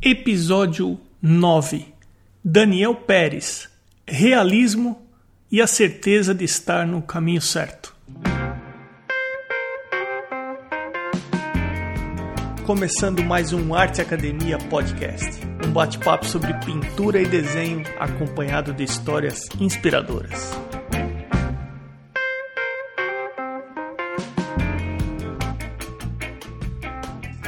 Episódio 9 Daniel Pérez Realismo e a certeza de estar no caminho certo. Começando mais um Arte Academia Podcast, um bate-papo sobre pintura e desenho acompanhado de histórias inspiradoras.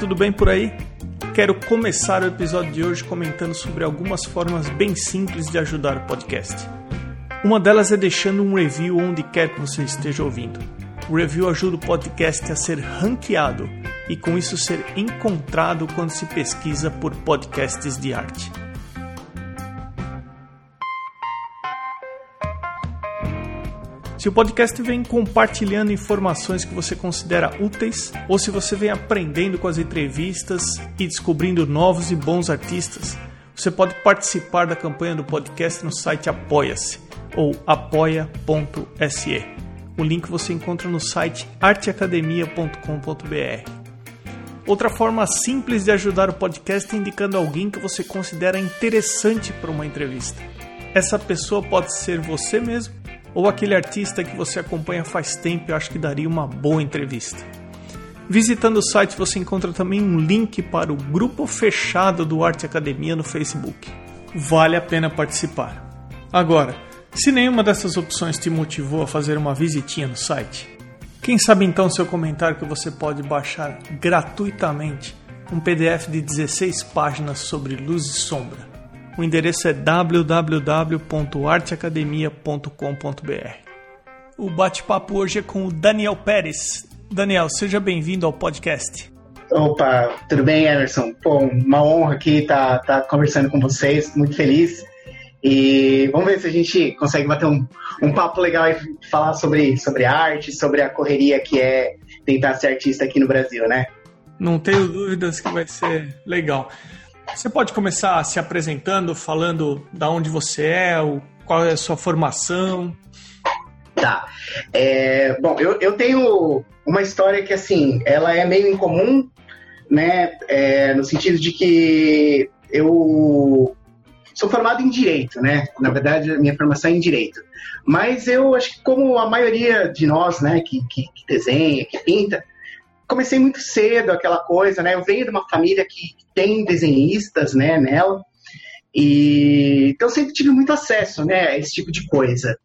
Tudo bem por aí? Quero começar o episódio de hoje comentando sobre algumas formas bem simples de ajudar o podcast. Uma delas é deixando um review onde quer que você esteja ouvindo. O review ajuda o podcast a ser ranqueado e com isso ser encontrado quando se pesquisa por podcasts de arte. Se o podcast vem compartilhando informações que você considera úteis, ou se você vem aprendendo com as entrevistas e descobrindo novos e bons artistas, você pode participar da campanha do podcast no site Apoia-se ou apoia.se. O link você encontra no site arteacademia.com.br. Outra forma simples de ajudar o podcast é indicando alguém que você considera interessante para uma entrevista. Essa pessoa pode ser você mesmo ou aquele artista que você acompanha faz tempo e acho que daria uma boa entrevista. Visitando o site você encontra também um link para o grupo fechado do Arte Academia no Facebook. Vale a pena participar. Agora, se nenhuma dessas opções te motivou a fazer uma visitinha no site, quem sabe então seu comentário que você pode baixar gratuitamente um PDF de 16 páginas sobre luz e sombra o endereço é www.arteacademia.com.br. O bate-papo hoje é com o Daniel Pérez. Daniel, seja bem-vindo ao podcast. Opa, tudo bem, Emerson? Pô, uma honra aqui estar tá, tá conversando com vocês, muito feliz. E vamos ver se a gente consegue bater um, um papo legal e falar sobre, sobre arte, sobre a correria que é tentar ser artista aqui no Brasil, né? Não tenho dúvidas que vai ser legal. Você pode começar se apresentando, falando da onde você é, o, qual é a sua formação? Tá. É, bom, eu, eu tenho uma história que, assim, ela é meio incomum, né? É, no sentido de que eu sou formado em Direito, né? Na verdade, a minha formação é em Direito. Mas eu acho que como a maioria de nós, né, que, que, que desenha, que pinta, comecei muito cedo aquela coisa, né? Eu venho de uma família que tem desenhistas, né, nela. E então sempre tive muito acesso, né, a esse tipo de coisa.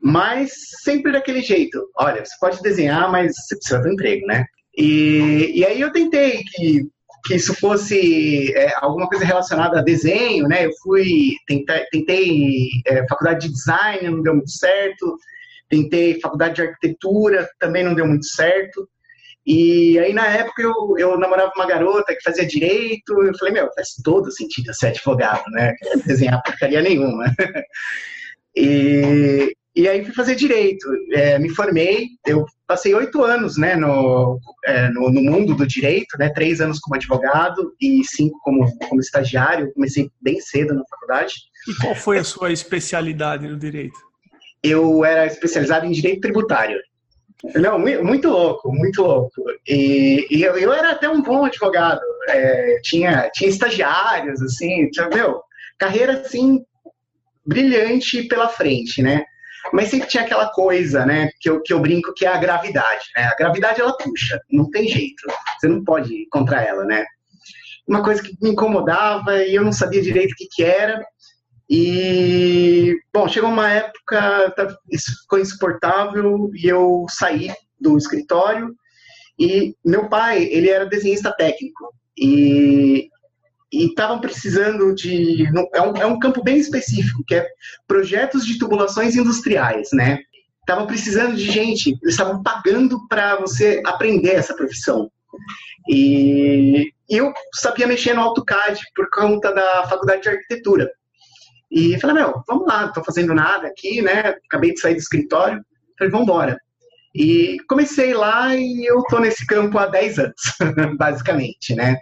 Mas sempre daquele jeito. Olha, você pode desenhar, mas você precisa do emprego, né? E, e aí eu tentei que, que isso fosse é, alguma coisa relacionada a desenho, né? Eu fui, tentei, tentei é, faculdade de design, não deu muito certo. Tentei faculdade de arquitetura, também não deu muito certo. E aí, na época, eu, eu namorava uma garota que fazia direito. Eu falei, meu, faz todo sentido ser advogado, né? Desenhar porcaria nenhuma. E, e aí fui fazer direito. É, me formei, eu passei oito anos né, no, é, no, no, mundo do direito, né, três anos como advogado e cinco como, como estagiário. Eu comecei bem cedo na faculdade. E qual foi a sua especialidade no direito? Eu era especializado em direito tributário. Não, muito louco, muito louco. E, e eu, eu, era até um bom advogado. É, tinha, tinha estagiários, assim, meu, carreira assim, brilhante pela frente, né? Mas sempre tinha aquela coisa, né, que eu, que eu brinco que é a gravidade, né? A gravidade ela puxa, não tem jeito. Você não pode ir contra ela, né? Uma coisa que me incomodava e eu não sabia direito o que, que era. E, bom, chegou uma época, tá, isso ficou insuportável e eu saí do escritório. E meu pai, ele era desenhista técnico. E estavam precisando de. É um, é um campo bem específico, que é projetos de tubulações industriais, né? Estavam precisando de gente, eles estavam pagando para você aprender essa profissão. E eu sabia mexer no AutoCAD por conta da faculdade de arquitetura. E falei, meu, vamos lá, não tô fazendo nada aqui, né? Acabei de sair do escritório. Falei, vamos embora. E comecei lá e eu tô nesse campo há 10 anos, basicamente, né?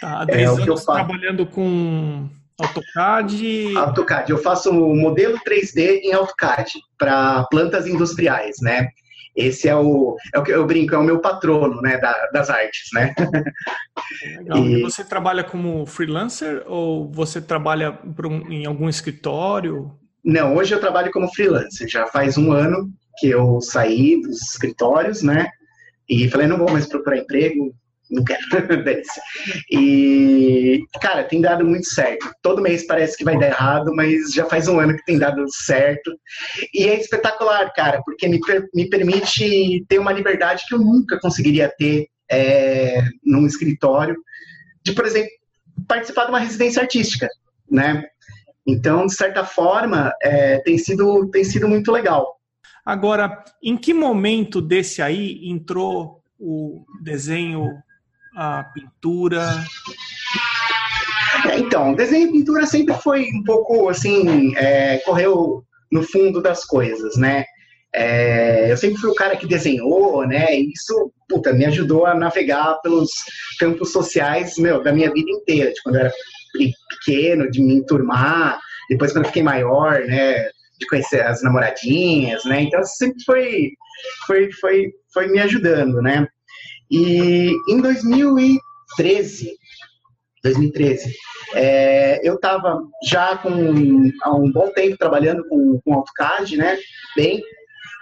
Tá, há 10 é, anos trabalhando com AutoCAD? AutoCAD. Eu faço modelo 3D em AutoCAD para plantas industriais, né? Esse é o, é o que eu brinco, é o meu patrono, né, da, das artes, né? Legal. E... e... você trabalha como freelancer ou você trabalha um, em algum escritório? Não, hoje eu trabalho como freelancer. Já faz um ano que eu saí dos escritórios, né? E falei, não vou mais procurar emprego, não quero. e, cara, tem dado muito certo. Todo mês parece que vai dar errado, mas já faz um ano que tem dado certo. E é espetacular, cara, porque me, me permite ter uma liberdade que eu nunca conseguiria ter é, num escritório, de, por exemplo, participar de uma residência artística, né? Então, de certa forma, é, tem, sido, tem sido muito legal. Agora, em que momento desse aí entrou o desenho a pintura? É, então, desenho e pintura sempre foi um pouco assim, é, correu no fundo das coisas, né? É, eu sempre fui o cara que desenhou, né? E isso, puta, me ajudou a navegar pelos campos sociais, meu, da minha vida inteira, de quando eu era pequeno, de me enturmar, depois quando eu fiquei maior, né? De conhecer as namoradinhas, né? Então sempre foi, foi, foi, foi me ajudando, né? E em 2013, 2013 é, eu estava já com, há um bom tempo trabalhando com, com AutoCAD, né? Bem,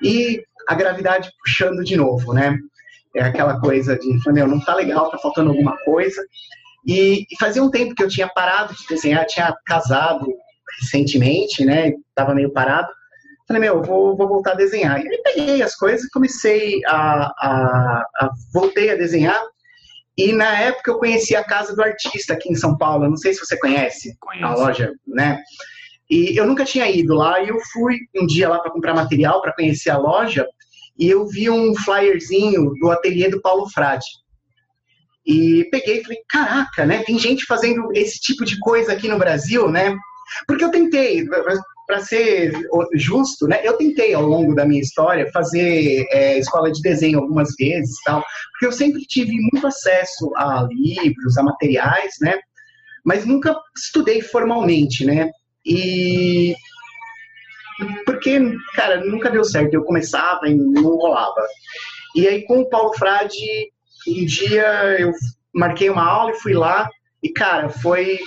e a gravidade puxando de novo, né? É aquela coisa de, meu, não tá legal, tá faltando alguma coisa. E, e fazia um tempo que eu tinha parado de desenhar, tinha casado recentemente, né? Tava meio parado. Falei, meu, vou, vou voltar a desenhar. E aí peguei as coisas e comecei a, a, a, Voltei a desenhar. E na época eu conheci a Casa do Artista aqui em São Paulo. Não sei se você conhece Conheço. a loja, né? E eu nunca tinha ido lá e eu fui um dia lá para comprar material, para conhecer a loja. E eu vi um flyerzinho do ateliê do Paulo Frade. E peguei e falei, caraca, né? Tem gente fazendo esse tipo de coisa aqui no Brasil, né? Porque eu tentei, para ser justo, né, eu tentei ao longo da minha história fazer é, escola de desenho algumas vezes, tal, porque eu sempre tive muito acesso a livros, a materiais, né, mas nunca estudei formalmente, né, e porque, cara, nunca deu certo. Eu começava e não rolava. E aí, com o Paulo Frade, um dia eu marquei uma aula e fui lá, e, cara, foi.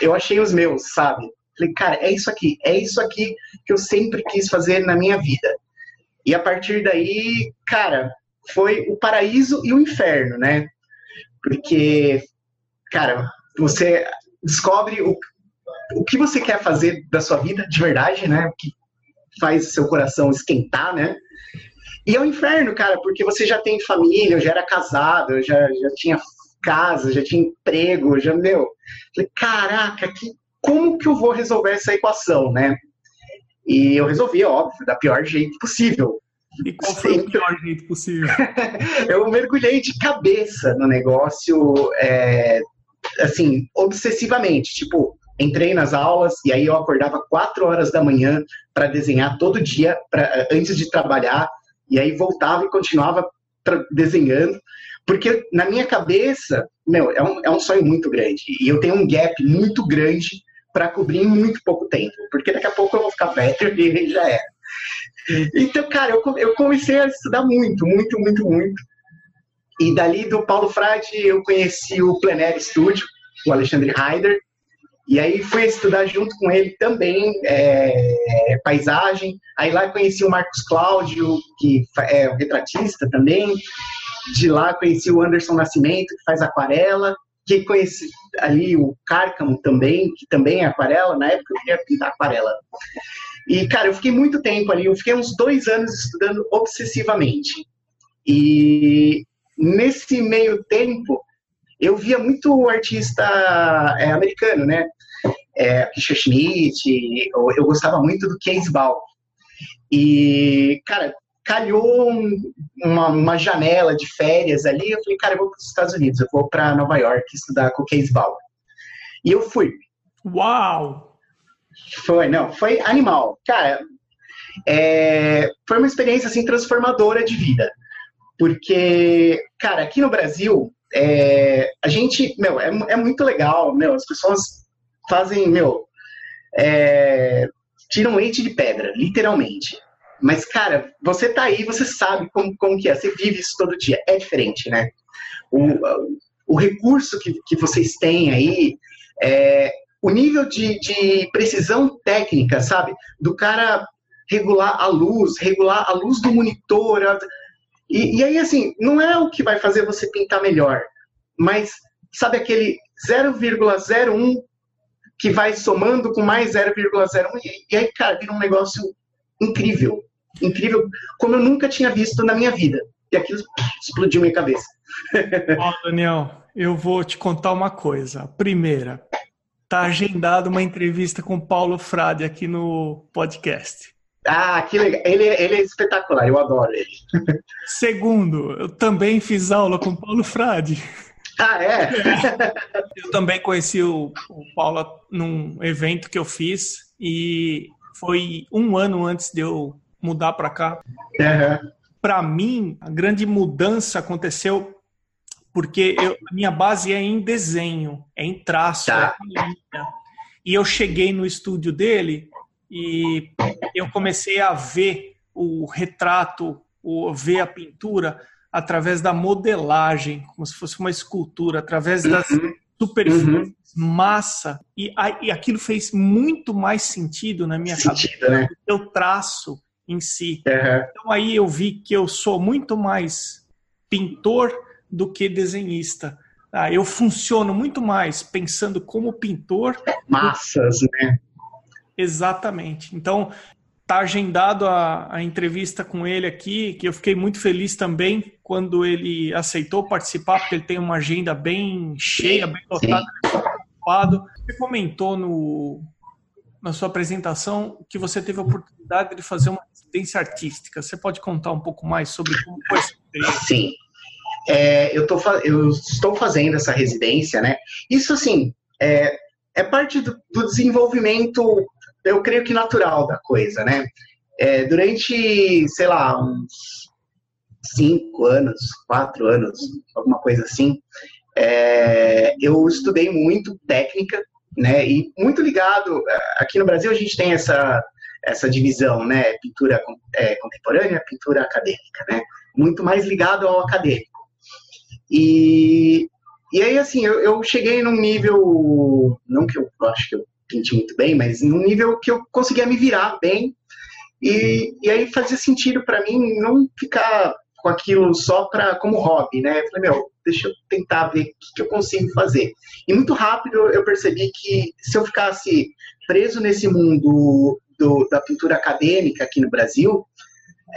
Eu achei os meus, sabe? Falei, cara, é isso aqui, é isso aqui que eu sempre quis fazer na minha vida. E a partir daí, cara, foi o paraíso e o inferno, né? Porque, cara, você descobre o, o que você quer fazer da sua vida de verdade, né? O que faz seu coração esquentar, né? E é o inferno, cara, porque você já tem família, eu já era casado, eu já, já tinha casa, já tinha emprego, já, meu. Falei, caraca, que como que eu vou resolver essa equação, né? E eu resolvi, óbvio, da pior jeito possível. E qual foi o pior jeito possível? eu mergulhei de cabeça no negócio, é, assim, obsessivamente. Tipo, entrei nas aulas e aí eu acordava quatro horas da manhã para desenhar todo dia, pra, antes de trabalhar, e aí voltava e continuava desenhando. Porque na minha cabeça, meu, é um, é um sonho muito grande. E eu tenho um gap muito grande para cobrir muito pouco tempo, porque daqui a pouco eu vou ficar velho e já é. Então, cara, eu, eu comecei a estudar muito, muito, muito, muito. E dali do Paulo Frade eu conheci o Plenaire Studio, o Alexandre Heider, e aí fui estudar junto com ele também é, paisagem. Aí lá conheci o Marcos Cláudio, que é o retratista também. De lá conheci o Anderson Nascimento, que faz aquarela que conheci ali o Cárcamo também, que também é aquarela, na época eu queria pintar aquarela. E, cara, eu fiquei muito tempo ali, eu fiquei uns dois anos estudando obsessivamente. E nesse meio tempo, eu via muito artista é, americano, né? É, Schmidt, eu, eu gostava muito do Case Ball. E, cara, calhou uma, uma, janela de férias ali, eu falei, cara, eu vou para os Estados Unidos, eu vou para Nova York estudar com o Case Bauer. E eu fui. Uau! Foi, não, foi animal. Cara, é, foi uma experiência, assim, transformadora de vida. Porque, cara, aqui no Brasil, é, a gente, meu, é, é, muito legal, meu, as pessoas fazem, meu, é, tiram leite de pedra, literalmente Mas, cara, você tá aí, você sabe como, como que é, você vive isso todo dia. É diferente, né? O, o recurso que, que vocês têm aí, é, o nível de, de precisão técnica, sabe? Do cara regular a luz, regular a luz do monitor. E, e aí, assim, não é o que vai fazer você pintar melhor, mas sabe aquele 0,01 que vai somando com mais 0,01 e, e aí, cara, vira um negócio incrível. Incrível, como eu nunca tinha visto na minha vida. E aquilo explodiu minha cabeça. Ó, Daniel, eu vou te contar uma coisa. Primeira, tá agendado uma entrevista com Paulo Frade aqui no podcast. Ah, que legal. Ele, ele é espetacular, eu adoro ele. Segundo, eu também fiz aula com Paulo Frade. Ah, é? eu também conheci o, o Paulo num evento que eu fiz e foi um ano antes de eu mudar para cá. Uhum. Para mim, a grande mudança aconteceu porque eu, a minha base é em desenho, é em traço, tá. é em linha. E eu cheguei no estúdio dele e eu comecei a ver o retrato, o, ver a pintura através da modelagem, como se fosse uma escultura, através das uhum. superfícies, uhum. massa. E, e aquilo fez muito mais sentido na minha sentido, cabeça né? o traço em si. Uhum. Então aí eu vi que eu sou muito mais pintor do que desenhista. Ah, eu funciono muito mais pensando como pintor. Massas, né? Exatamente. Então, tá agendado a, a, entrevista com ele aqui, que eu fiquei muito feliz também quando ele aceitou participar, porque ele tem uma agenda bem cheia, bem lotada, ocupado. Você comentou no, na sua apresentação que você teve a oportunidade de fazer uma residência artística. Você pode contar um pouco mais sobre como foi essa experiência? Sim. É, eu, tô, eu estou fazendo essa residência, né? Isso, assim, é, é parte do, do desenvolvimento eu creio que natural da coisa, né? É, durante, sei lá, uns cinco anos, quatro anos, alguma coisa assim, é, eu estudei muito técnica, né? E muito ligado. Aqui no Brasil a gente tem essa essa divisão, né? Pintura é, contemporânea, pintura acadêmica, né? Muito mais ligado ao acadêmico. E, e aí, assim, eu, eu cheguei num nível, não que eu acho que eu pinte muito bem, mas num nível que eu conseguia me virar bem. E, e aí fazia sentido para mim não ficar com aquilo só pra, como hobby, né? Eu falei, meu, deixa eu tentar ver o que, que eu consigo fazer. E muito rápido eu percebi que se eu ficasse preso nesse mundo do, da pintura acadêmica aqui no Brasil,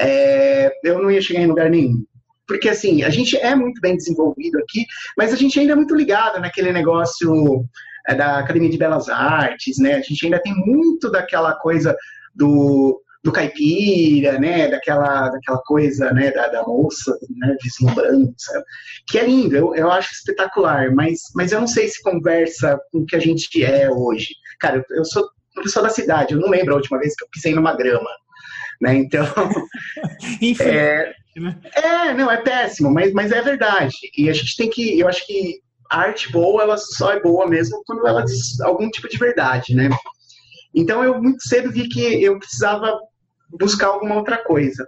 é, eu não ia chegar em lugar nenhum. Porque, assim, a gente é muito bem desenvolvido aqui, mas a gente ainda é muito ligado naquele negócio é, da Academia de Belas Artes, né? A gente ainda tem muito daquela coisa do, do caipira, né? Daquela, daquela coisa, né? Da, da moça, né? Vislumbrando, sabe? Que é lindo, eu, eu acho espetacular, mas, mas eu não sei se conversa com o que a gente é hoje. Cara, eu, eu sou uma pessoa da cidade, eu não lembro a última vez que eu pisei numa grama, né? Então... é, né? é, não, é péssimo, mas, mas é verdade. E a gente tem que, eu acho que a arte boa, ela só é boa mesmo quando ela diz algum tipo de verdade, né? Então eu muito cedo vi que eu precisava buscar alguma outra coisa.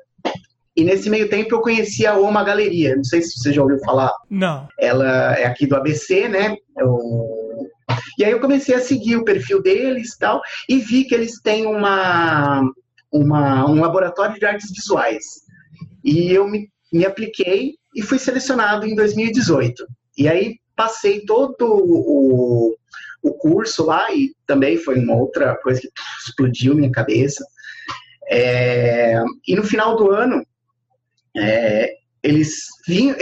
E nesse meio tempo eu conheci a Oma Galeria, não sei se você já ouviu falar. Não. Ela é aqui do ABC, né? Eu... E aí eu comecei a seguir o perfil deles e tal, e vi que eles têm uma, uma, um laboratório de artes visuais. E eu me, me apliquei e fui selecionado em 2018. E aí passei todo o, o curso lá e também foi uma outra coisa que explodiu minha cabeça. É, e no final do ano, é, eles vinham,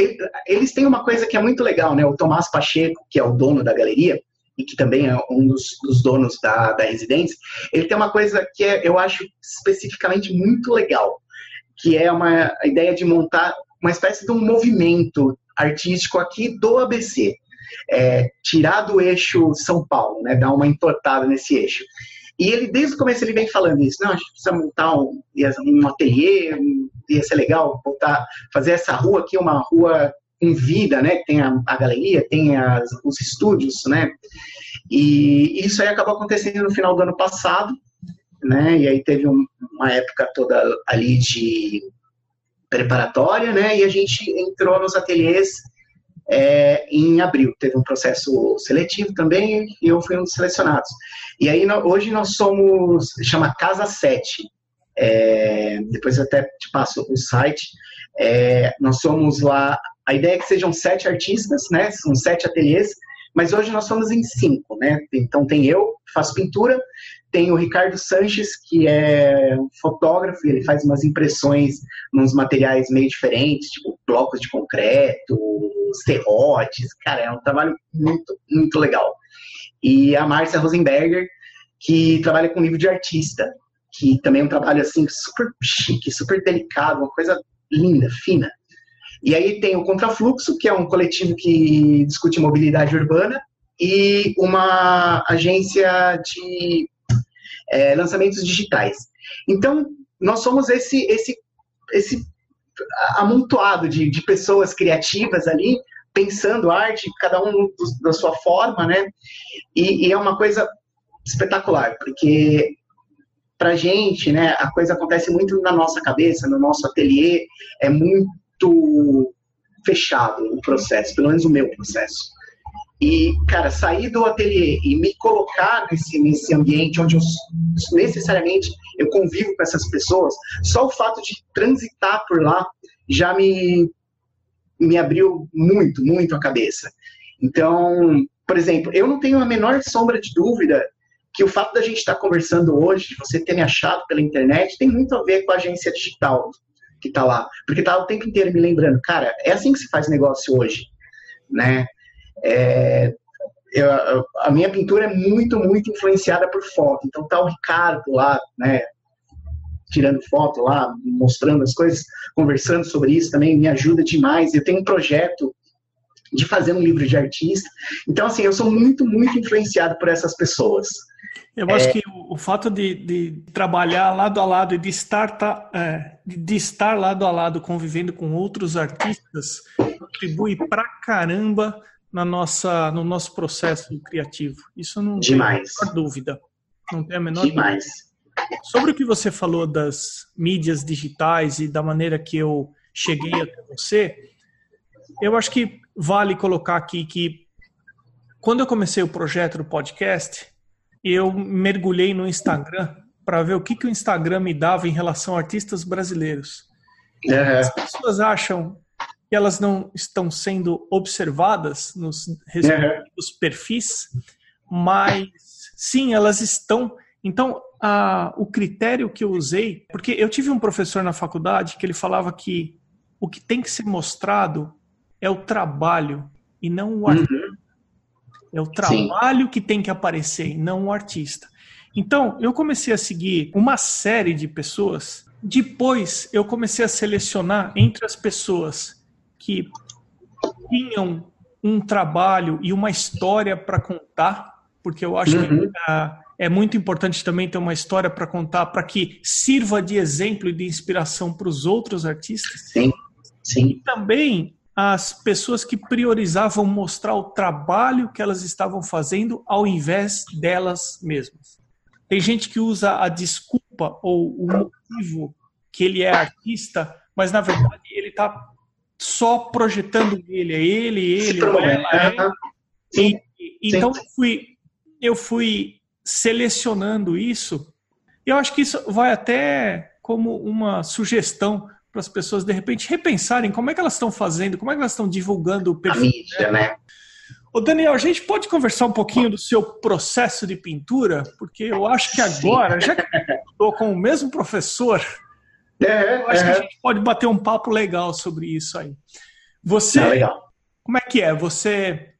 eles têm uma coisa que é muito legal, né? O Tomás Pacheco, que é o dono da galeria e que também é um dos, dos donos da, da residência, ele tem uma coisa que é, eu acho especificamente muito legal, que é uma ideia de montar uma espécie de um movimento artístico aqui do ABC é, tirar do eixo São Paulo, né, dar uma entortada nesse eixo. E ele, desde o começo, ele vem falando isso. Não, a gente precisa montar um, um ateliê, ia ser legal voltar, fazer essa rua aqui uma rua com vida, né? Tem a, a galeria, tem as, os estúdios, né? E isso aí acabou acontecendo no final do ano passado, né? E aí teve um, uma época toda ali de preparatória, né? E a gente entrou nos ateliês é, em abril. Teve um processo seletivo também e eu fui um dos selecionados. E aí hoje nós somos, chama Casa 7. É, depois eu até te passo o site. É, nós somos lá, a ideia é que sejam sete artistas, né? São sete ateliês, mas hoje nós somos em cinco, né? Então tem eu, que faço pintura, tem o Ricardo Sanches, que é um fotógrafo, ele faz umas impressões nos materiais meio diferentes, tipo blocos de concreto, serrotes, cara, é um trabalho muito, muito legal. E a Márcia Rosenberger, que trabalha com livro de artista, que também é um trabalho assim super chique, super delicado, uma coisa linda, fina. E aí tem o Contrafluxo, que é um coletivo que discute mobilidade urbana, e uma agência de é, lançamentos digitais. Então, nós somos esse, esse, esse amontoado de, de pessoas criativas ali, pensando arte, cada um do, da sua forma, né? E, e, é uma coisa espetacular, porque pra gente, né, a coisa acontece muito na nossa cabeça, no nosso ateliê, é muito fechado o processo, pelo menos o meu processo. E, cara, sair do ateliê e me colocar nesse, nesse ambiente onde eu necessariamente eu convivo com essas pessoas, só o fato de transitar por lá já me, me abriu muito, muito a cabeça. Então, por exemplo, eu não tenho a menor sombra de dúvida que o fato da gente estar conversando hoje, de você ter me achado pela internet, tem muito a ver com a agência digital que está lá. Porque tá o tempo inteiro me lembrando, cara, é assim que se faz negócio hoje, né? É, eu, a minha pintura é muito, muito influenciada por foto. Então tá o Ricardo lá, né, tirando foto lá, mostrando as coisas, conversando sobre isso também me ajuda demais. Eu tenho um projeto de fazer um livro de artista. Então, assim, eu sou muito, muito influenciado por essas pessoas. Eu é... acho que o, o fato de, de, trabalhar lado a lado e de estar, tá, é, de estar lado a lado convivendo com outros artistas contribui pra caramba na nossa, no nosso processo criativo. Isso não Demais. tem a menor dúvida. Não tem a menor Demais. dúvida. Sobre o que você falou das mídias digitais e da maneira que eu cheguei até você, eu acho que vale colocar aqui que quando eu comecei o projeto do podcast, eu mergulhei no Instagram para ver o que, que o Instagram me dava em relação a artistas brasileiros. Uhum. As pessoas acham que elas não estão sendo observadas nos respectivos uhum. perfis, mas sim, elas estão. Então, a, o critério que eu usei, porque eu tive um professor na faculdade que ele falava que o que tem que ser mostrado é o trabalho e não o artista. Uhum. É o trabalho sim. que tem que aparecer e não o artista. Então, eu comecei a seguir uma série de pessoas. Depois, eu comecei a selecionar entre as pessoas que tinham um trabalho e uma história para contar, porque eu acho uhum. que uh, é muito importante também ter uma história para contar para que sirva de exemplo e de inspiração para os outros artistas. Sim, sim. E também as pessoas que priorizavam mostrar o trabalho que elas estavam fazendo ao invés delas mesmas. Tem gente que usa a desculpa ou o motivo que ele é artista, mas na verdade ele está só projetando ele, é ele, ele, ela, é. E, então eu fui, eu fui selecionando isso. E eu acho que isso vai até como uma sugestão para as pessoas de repente repensarem como é que elas estão fazendo, como é que elas estão divulgando o perfil. A mídia, né? Ô Daniel, a gente pode conversar um pouquinho do seu processo de pintura? Porque eu acho que agora, Sim. já que estou com o mesmo professor, é, eu acho é. que a gente pode bater um papo legal sobre isso aí. Você, é como é que é? Você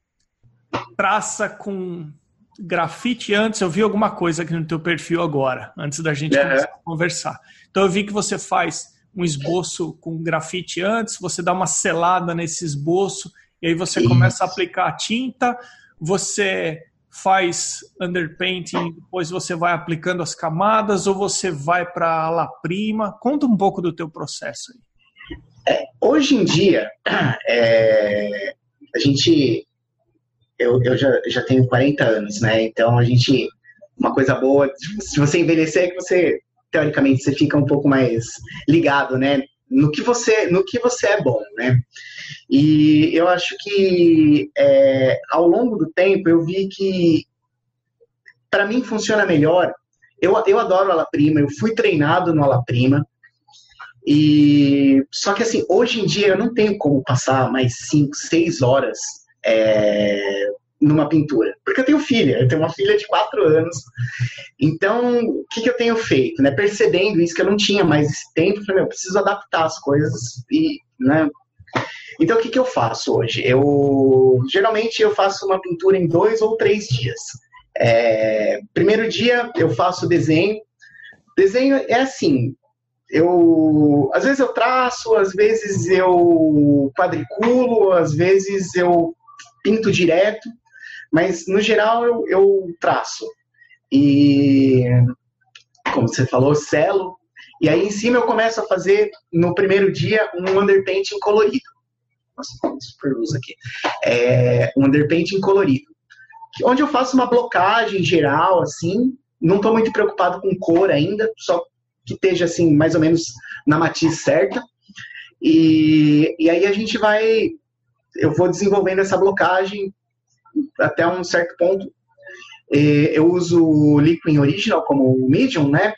traça com grafite antes? Eu vi alguma coisa aqui no teu perfil agora, antes da gente é. conversar. Então eu vi que você faz um esboço com grafite antes, você dá uma selada nesse esboço e aí você isso. começa a aplicar a tinta, você faz underpainting, depois você vai aplicando as camadas ou você vai para a la prima? Conta um pouco do teu processo aí. É, hoje em dia, é, a gente, eu, eu já, já tenho 40 anos, né? Então a gente, uma coisa boa, se você envelhecer, é que você teoricamente você fica um pouco mais ligado, né? No que você, no que você é bom, né? E eu acho que é, ao longo do tempo eu vi que para mim funciona melhor. Eu, eu adoro ala prima, eu fui treinado no ala prima. E só que assim, hoje em dia eu não tenho como passar mais 5, 6 horas é, numa pintura. Porque eu tenho filha, eu tenho uma filha de 4 anos. Então, o que, que eu tenho feito? Né? Percebendo isso, que eu não tinha mais esse tempo, eu falei, eu preciso adaptar as coisas e, né? Então, o que, que eu faço hoje? Eu geralmente eu faço uma pintura em dois ou três dias. É, primeiro dia eu faço desenho. Desenho é assim, eu às vezes eu traço, às vezes eu quadriculo, às vezes eu pinto direto, mas no geral eu, eu traço. E como você falou, selo. E aí em cima eu começo a fazer no primeiro dia um underpainting colorido. Nossa, super luz aqui. É, um underpainting colorido. Onde eu faço uma blocagem geral, assim. Não estou muito preocupado com cor ainda, só que esteja assim, mais ou menos na matiz certa. E, e aí a gente vai. Eu vou desenvolvendo essa blocagem até um certo ponto. Eu uso o Liquid Original como medium, né?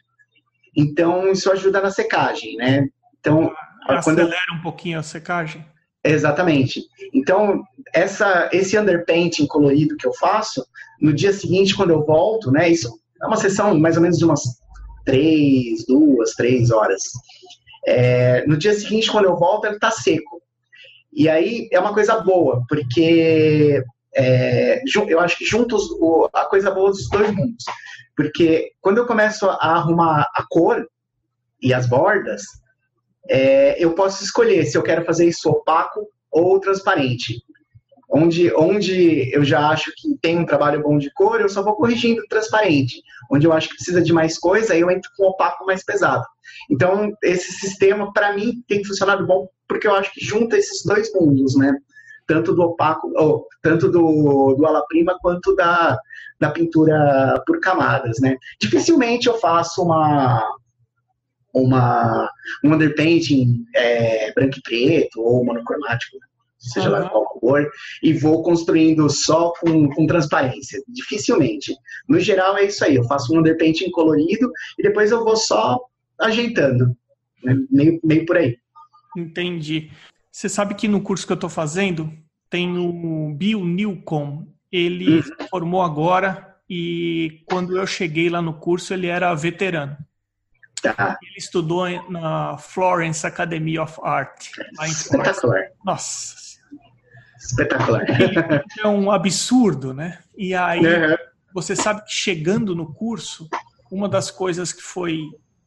Então isso ajuda na secagem, né? Então acelera quando eu... um pouquinho a secagem. Exatamente. Então essa esse underpainting colorido que eu faço no dia seguinte quando eu volto, né? Isso é uma sessão mais ou menos de umas três, duas, três horas. É, no dia seguinte, quando eu volto, ele está seco. E aí é uma coisa boa, porque é, eu acho que juntos a coisa boa dos dois mundos. Porque quando eu começo a arrumar a cor e as bordas, é, eu posso escolher se eu quero fazer isso opaco ou transparente. Onde, onde eu já acho que tem um trabalho bom de cor, eu só vou corrigindo transparente. Onde eu acho que precisa de mais coisa, eu entro com opaco mais pesado. Então, esse sistema, para mim, tem funcionado bom, porque eu acho que junta esses dois mundos, né? Tanto do opaco, ou, tanto do, do ala prima, quanto da, da pintura por camadas, né? Dificilmente eu faço uma, uma, um underpainting é, branco e preto, ou monocromático, seja uhum. lá qual cor, e vou construindo só com, com transparência. Dificilmente. No geral é isso aí, eu faço um underpainting colorido e depois eu vou só ajeitando. Né? Meio, meio por aí. Entendi. Você sabe que no curso que eu estou fazendo tem o Bill Newcomb. Ele uhum. se formou agora e quando eu cheguei lá no curso ele era veterano. Tá. Ele estudou na Florence Academy of Art. Espetacular. Nossa, Espetacular. É um absurdo, né? E aí, uhum. você sabe que chegando no curso, uma das coisas que foi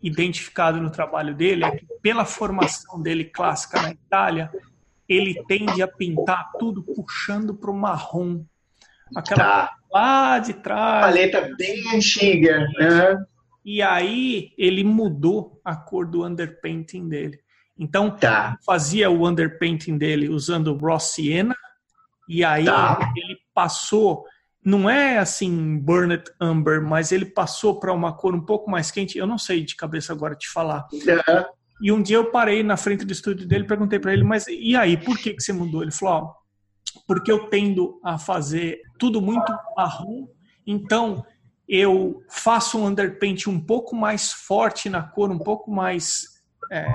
identificado no trabalho dele é que, pela formação dele clássica na Itália, ele tende a pintar tudo puxando para o marrom. Aquela tá. lá de trás. Paleta bem antiga. Uhum. E aí ele mudou a cor do underpainting dele. Então, tá. fazia o underpainting dele usando o Raw Sienna, e aí tá. ele passou, não é assim Burnet Amber, mas ele passou para uma cor um pouco mais quente. Eu não sei de cabeça agora te falar. Uhum. E um dia eu parei na frente do estúdio dele e perguntei para ele, mas e aí, por que, que você mudou? Ele falou, ó, porque eu tendo a fazer tudo muito marrom, então eu faço um underpaint um pouco mais forte na cor, um pouco mais é,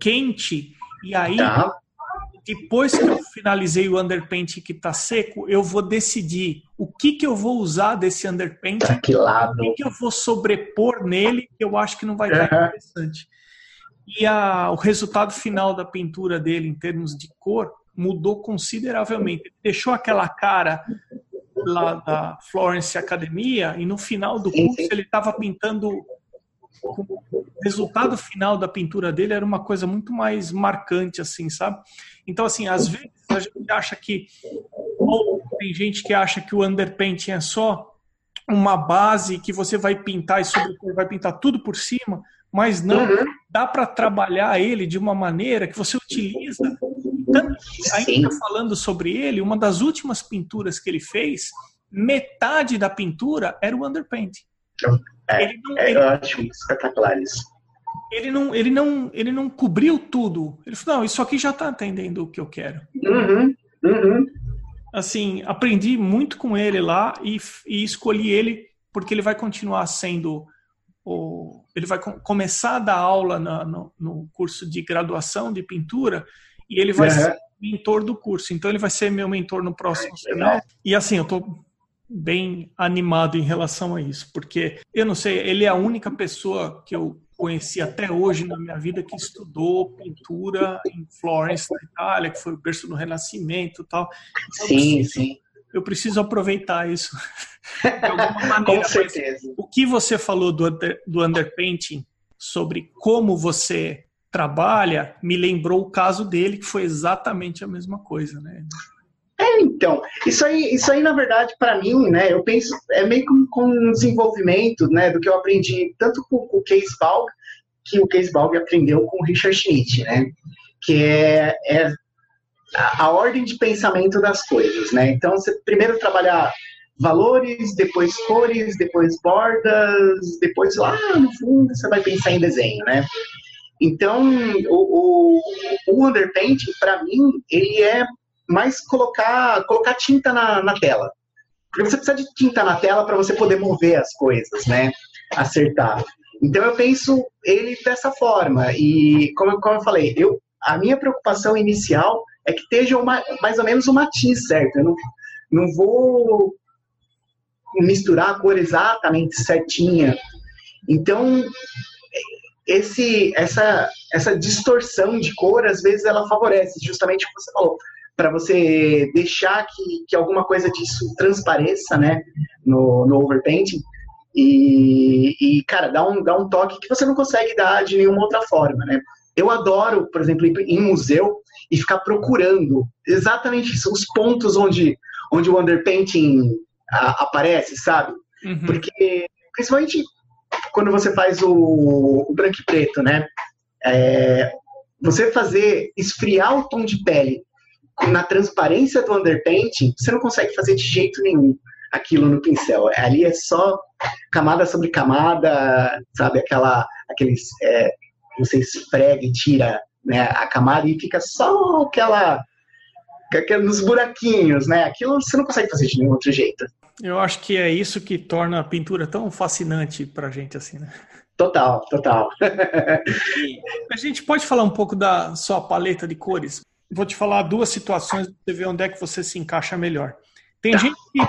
quente, e aí tá depois que eu finalizei o underpaint que está seco, eu vou decidir o que, que eu vou usar desse underpaint, pra que lado? o que, que eu vou sobrepor nele, que eu acho que não vai dar uhum. interessante. E a, o resultado final da pintura dele, em termos de cor, mudou consideravelmente. Ele deixou aquela cara lá da Florence Academia e no final do curso ele estava pintando o resultado final da pintura dele era uma coisa muito mais marcante, assim, sabe? Então, assim, às vezes a gente acha que. Ou tem gente que acha que o underpainting é só uma base que você vai pintar e sobretudo vai pintar tudo por cima, mas não uhum. dá para trabalhar ele de uma maneira que você utiliza. Tanto, ainda falando sobre ele, uma das últimas pinturas que ele fez, metade da pintura era o underpainting. É, ele não, é, ele, eu acho espetacular isso. Ele não, ele, não, ele não cobriu tudo. Ele falou, não, isso aqui já está atendendo o que eu quero. Uhum, uhum. Assim, aprendi muito com ele lá e, e escolhi ele porque ele vai continuar sendo o, ele vai começar a dar aula na, no, no, curso de graduação de pintura e ele vai uhum. ser mentor do curso. Então ele vai ser meu mentor no próximo semestre. E assim, eu estou bem animado em relação a isso, porque eu não sei, ele é a única pessoa que eu conheci até hoje na minha vida que estudou pintura em Florence, na Itália, que foi o berço do Renascimento e tal. Então, sim, preciso, sim. Eu preciso aproveitar isso de alguma maneira. Com certeza. o que você falou do, under, do underpainting, sobre como você trabalha, me lembrou o caso dele, que foi exatamente a mesma coisa, né? É, então, isso aí, isso aí na verdade, para mim, né, eu penso, é meio com, um desenvolvimento, né, do que eu aprendi tanto com, com o Case Balg, que o Case Balg aprendeu com o Richard Schmidt, né, que é, é a, a, ordem de pensamento das coisas, né, então você primeiro trabalhar valores, depois cores, depois bordas, depois lá no fundo você vai pensar em desenho, né, então, o, o, o underpainting, para mim, ele é mais colocar, colocar tinta na, na tela. Porque você precisa de tinta na tela para você poder mover as coisas, né? Acertar. Então eu penso ele dessa forma. E como, como eu falei, eu, a minha preocupação inicial é que esteja uma, mais ou menos o matiz certo. Eu não, não vou misturar a cor exatamente certinha. Então, esse, essa, essa distorção de cor, às vezes, ela favorece justamente o que você falou para você deixar que, que alguma coisa disso transpareça, né, no, no overpainting. E, e, cara, dá um, dá um toque que você não consegue dar de nenhuma outra forma, né? Eu adoro, por exemplo, ir em museu e ficar procurando exatamente isso, os pontos onde, onde o underpainting a, aparece, sabe? Uhum. Porque, principalmente quando você faz o, o branco e preto, né? É, você fazer esfriar o tom de pele na transparência do underpainting, você não consegue fazer de jeito nenhum aquilo no pincel. Ali é só camada sobre camada, sabe? Aquela, aqueles, é, você esfrega e tira né, a camada e fica só aquela, aqueles buraquinhos, né? Aquilo você não consegue fazer de nenhum outro jeito. Eu acho que é isso que torna a pintura tão fascinante pra gente, assim, né? Total, total. a gente pode falar um pouco da sua paleta de cores? Vou te falar duas situações para você ver onde é que você se encaixa melhor. Tem tá. gente que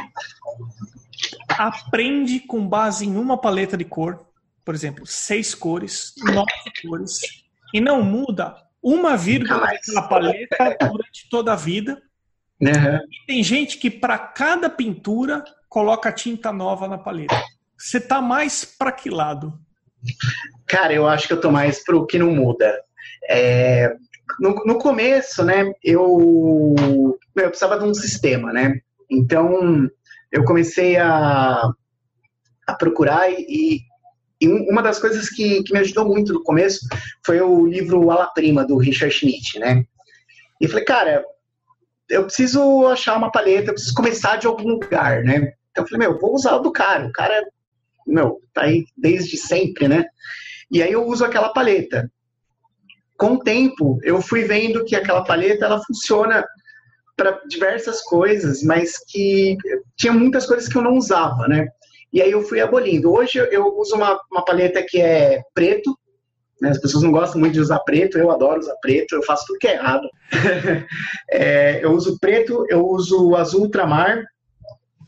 aprende com base em uma paleta de cor, por exemplo, seis cores, nove cores, e não muda uma vírgula daquela paleta durante toda a vida. Uhum. E tem gente que para cada pintura coloca tinta nova na paleta. Você tá mais para que lado? Cara, eu acho que eu tô mais pro que não muda. É, no, no começo, né, eu, eu precisava de um sistema, né? Então, eu comecei a, a procurar e, e uma das coisas que, que me ajudou muito no começo foi o livro Ala Prima, do Richard Schmidt, né? E falei, cara, eu preciso achar uma paleta, eu preciso começar de algum lugar, né? Então eu falei, meu, vou usar o do cara. O cara, meu, tá aí desde sempre, né? E aí eu uso aquela paleta com o tempo, eu fui vendo que aquela paleta ela funciona para diversas coisas, mas que tinha muitas coisas que eu não usava, né? E aí eu fui abolindo. Hoje eu uso uma, uma paleta que é preto, né? as pessoas não gostam muito de usar preto, eu adoro usar preto, eu faço tudo que é errado. é, eu uso preto, eu uso azul ultramar,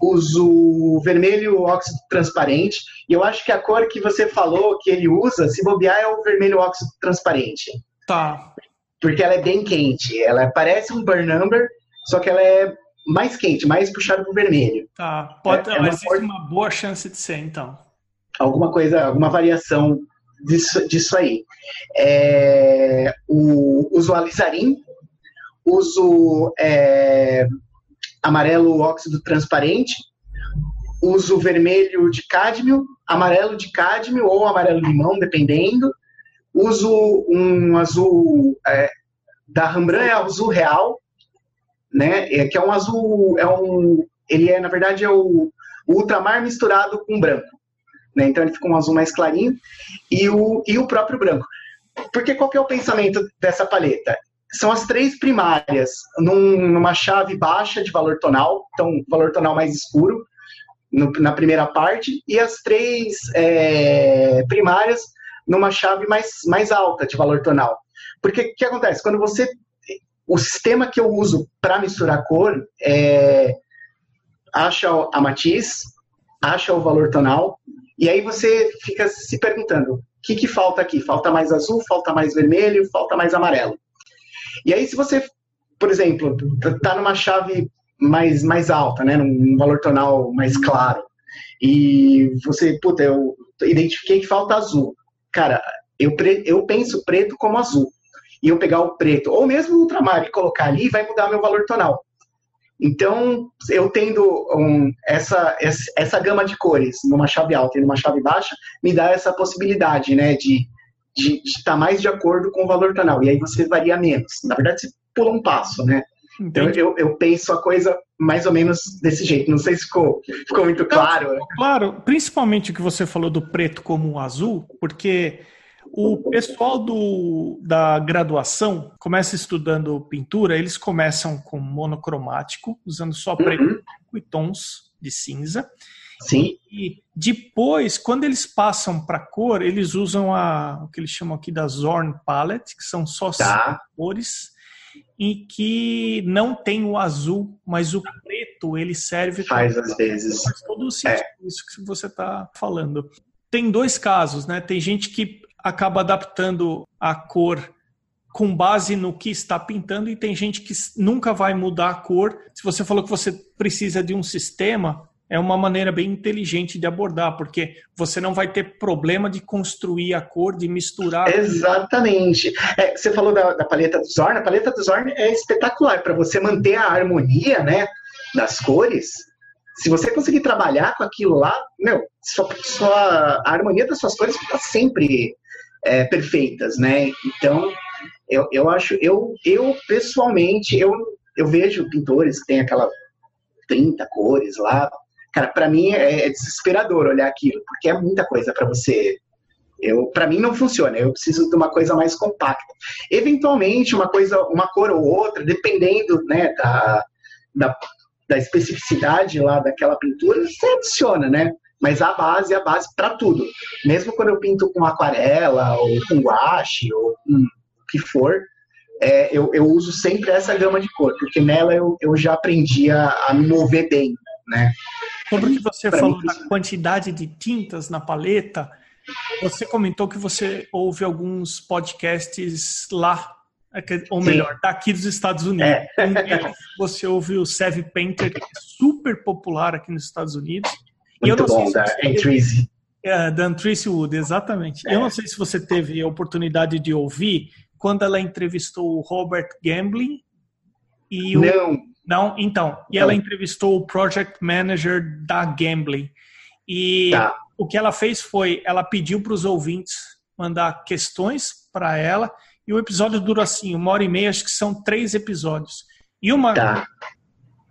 uso vermelho óxido transparente, e eu acho que a cor que você falou que ele usa, se bobear, é o vermelho óxido transparente. Tá. Porque ela é bem quente. Ela parece um burn number, só que ela é mais quente, mais puxada pro vermelho. Tá. Pode, é, é uma existe cor... uma boa chance de ser, então. Alguma coisa, alguma variação disso, disso aí. É, o, uso alizarim, uso é, amarelo óxido transparente, uso vermelho de cádmio, amarelo de cádmio ou amarelo limão, dependendo, uso um azul é, da Rembrandt é azul real, né? É, que é um azul, é um, ele é na verdade é o, o ultramar misturado com branco, né? Então ele fica um azul mais clarinho e o, e o próprio branco. Porque qual que é o pensamento dessa paleta? São as três primárias, num, numa chave baixa de valor tonal, então valor tonal mais escuro, no, na primeira parte, e as três é, primárias numa chave mais, mais alta de valor tonal. Porque o que acontece? Quando você. O sistema que eu uso para misturar cor é. Acha a matiz, acha o valor tonal, e aí você fica se perguntando: o que, que falta aqui? Falta mais azul, falta mais vermelho, falta mais amarelo. E aí, se você, por exemplo, está numa chave mais, mais alta, né, num valor tonal mais claro, e você, puta, eu identifiquei que falta azul. Cara, eu, eu penso preto como azul. E eu pegar o preto, ou mesmo o ultramar, e colocar ali, vai mudar meu valor tonal. Então, eu tendo um, essa, essa gama de cores numa chave alta e numa chave baixa, me dá essa possibilidade, né, de de estar tá mais de acordo com o valor tonal. E aí você varia menos. Na verdade, você pula um passo, né? Então eu, eu, penso a coisa mais ou menos desse jeito. Não sei se ficou, ficou muito claro. Não, claro, principalmente o que você falou do preto como um azul, porque o pessoal do, da graduação começa estudando pintura, eles começam com monocromático, usando só preto uhum. e tons de cinza. Sim. E depois, quando eles passam para cor, eles usam a, o que eles chamam aqui da Zorn Palette, que são só tá. cores e que não tem o azul, mas o preto ele serve faz às vezes faz todo o sentido é. isso que você está falando. Tem dois casos, né? Tem gente que acaba adaptando a cor com base no que está pintando e tem gente que nunca vai mudar a cor. Se você falou que você precisa de um sistema, é uma maneira bem inteligente de abordar, porque você não vai ter problema de construir a cor, de misturar. Exatamente. É, você falou da, da, paleta do Zorn, a paleta do Zorn é espetacular para você manter a harmonia né, das cores. Se você conseguir trabalhar com aquilo lá, meu, sua, sua, a harmonia das suas cores fica sempre é, perfeitas, né? Então, eu, eu acho, eu, eu pessoalmente, eu, eu vejo pintores que tem aquela 30 cores lá, Cara, para mim é, é desesperador olhar aquilo, porque é muita coisa para você eu, para mim não funciona. Eu preciso de uma coisa mais compacta. Eventualmente, uma coisa, uma cor ou outra, dependendo, né, da, da, da especificidade lá daquela pintura, você adiciona, né? Mas a base é a base para tudo. Mesmo quando eu pinto com aquarela ou com guache ou com o que for, é, eu, eu uso sempre essa gama de cor, porque nela eu, eu já aprendi a, a me mover bem, né? Sobre o que você pra falou mim, da quantidade de tintas na paleta, você comentou que você ouve alguns podcasts lá, é ou melhor, Sim. daqui dos Estados Unidos. É. você ouve o Sev Painter, que é super popular aqui nos Estados Unidos. Muito bom, da Antrice. É, da Antrice Wood, exatamente. É. Eu não sei se você teve a oportunidade de ouvir quando ela entrevistou o Robert Gambling e o, não. Não? Então. E ela entrevistou o project manager da Gambling. E tá. o que ela fez foi, ela pediu para os ouvintes mandar questões para ela. E o episódio dura assim, uma hora e meia, acho que são três episódios. E uma. Tá.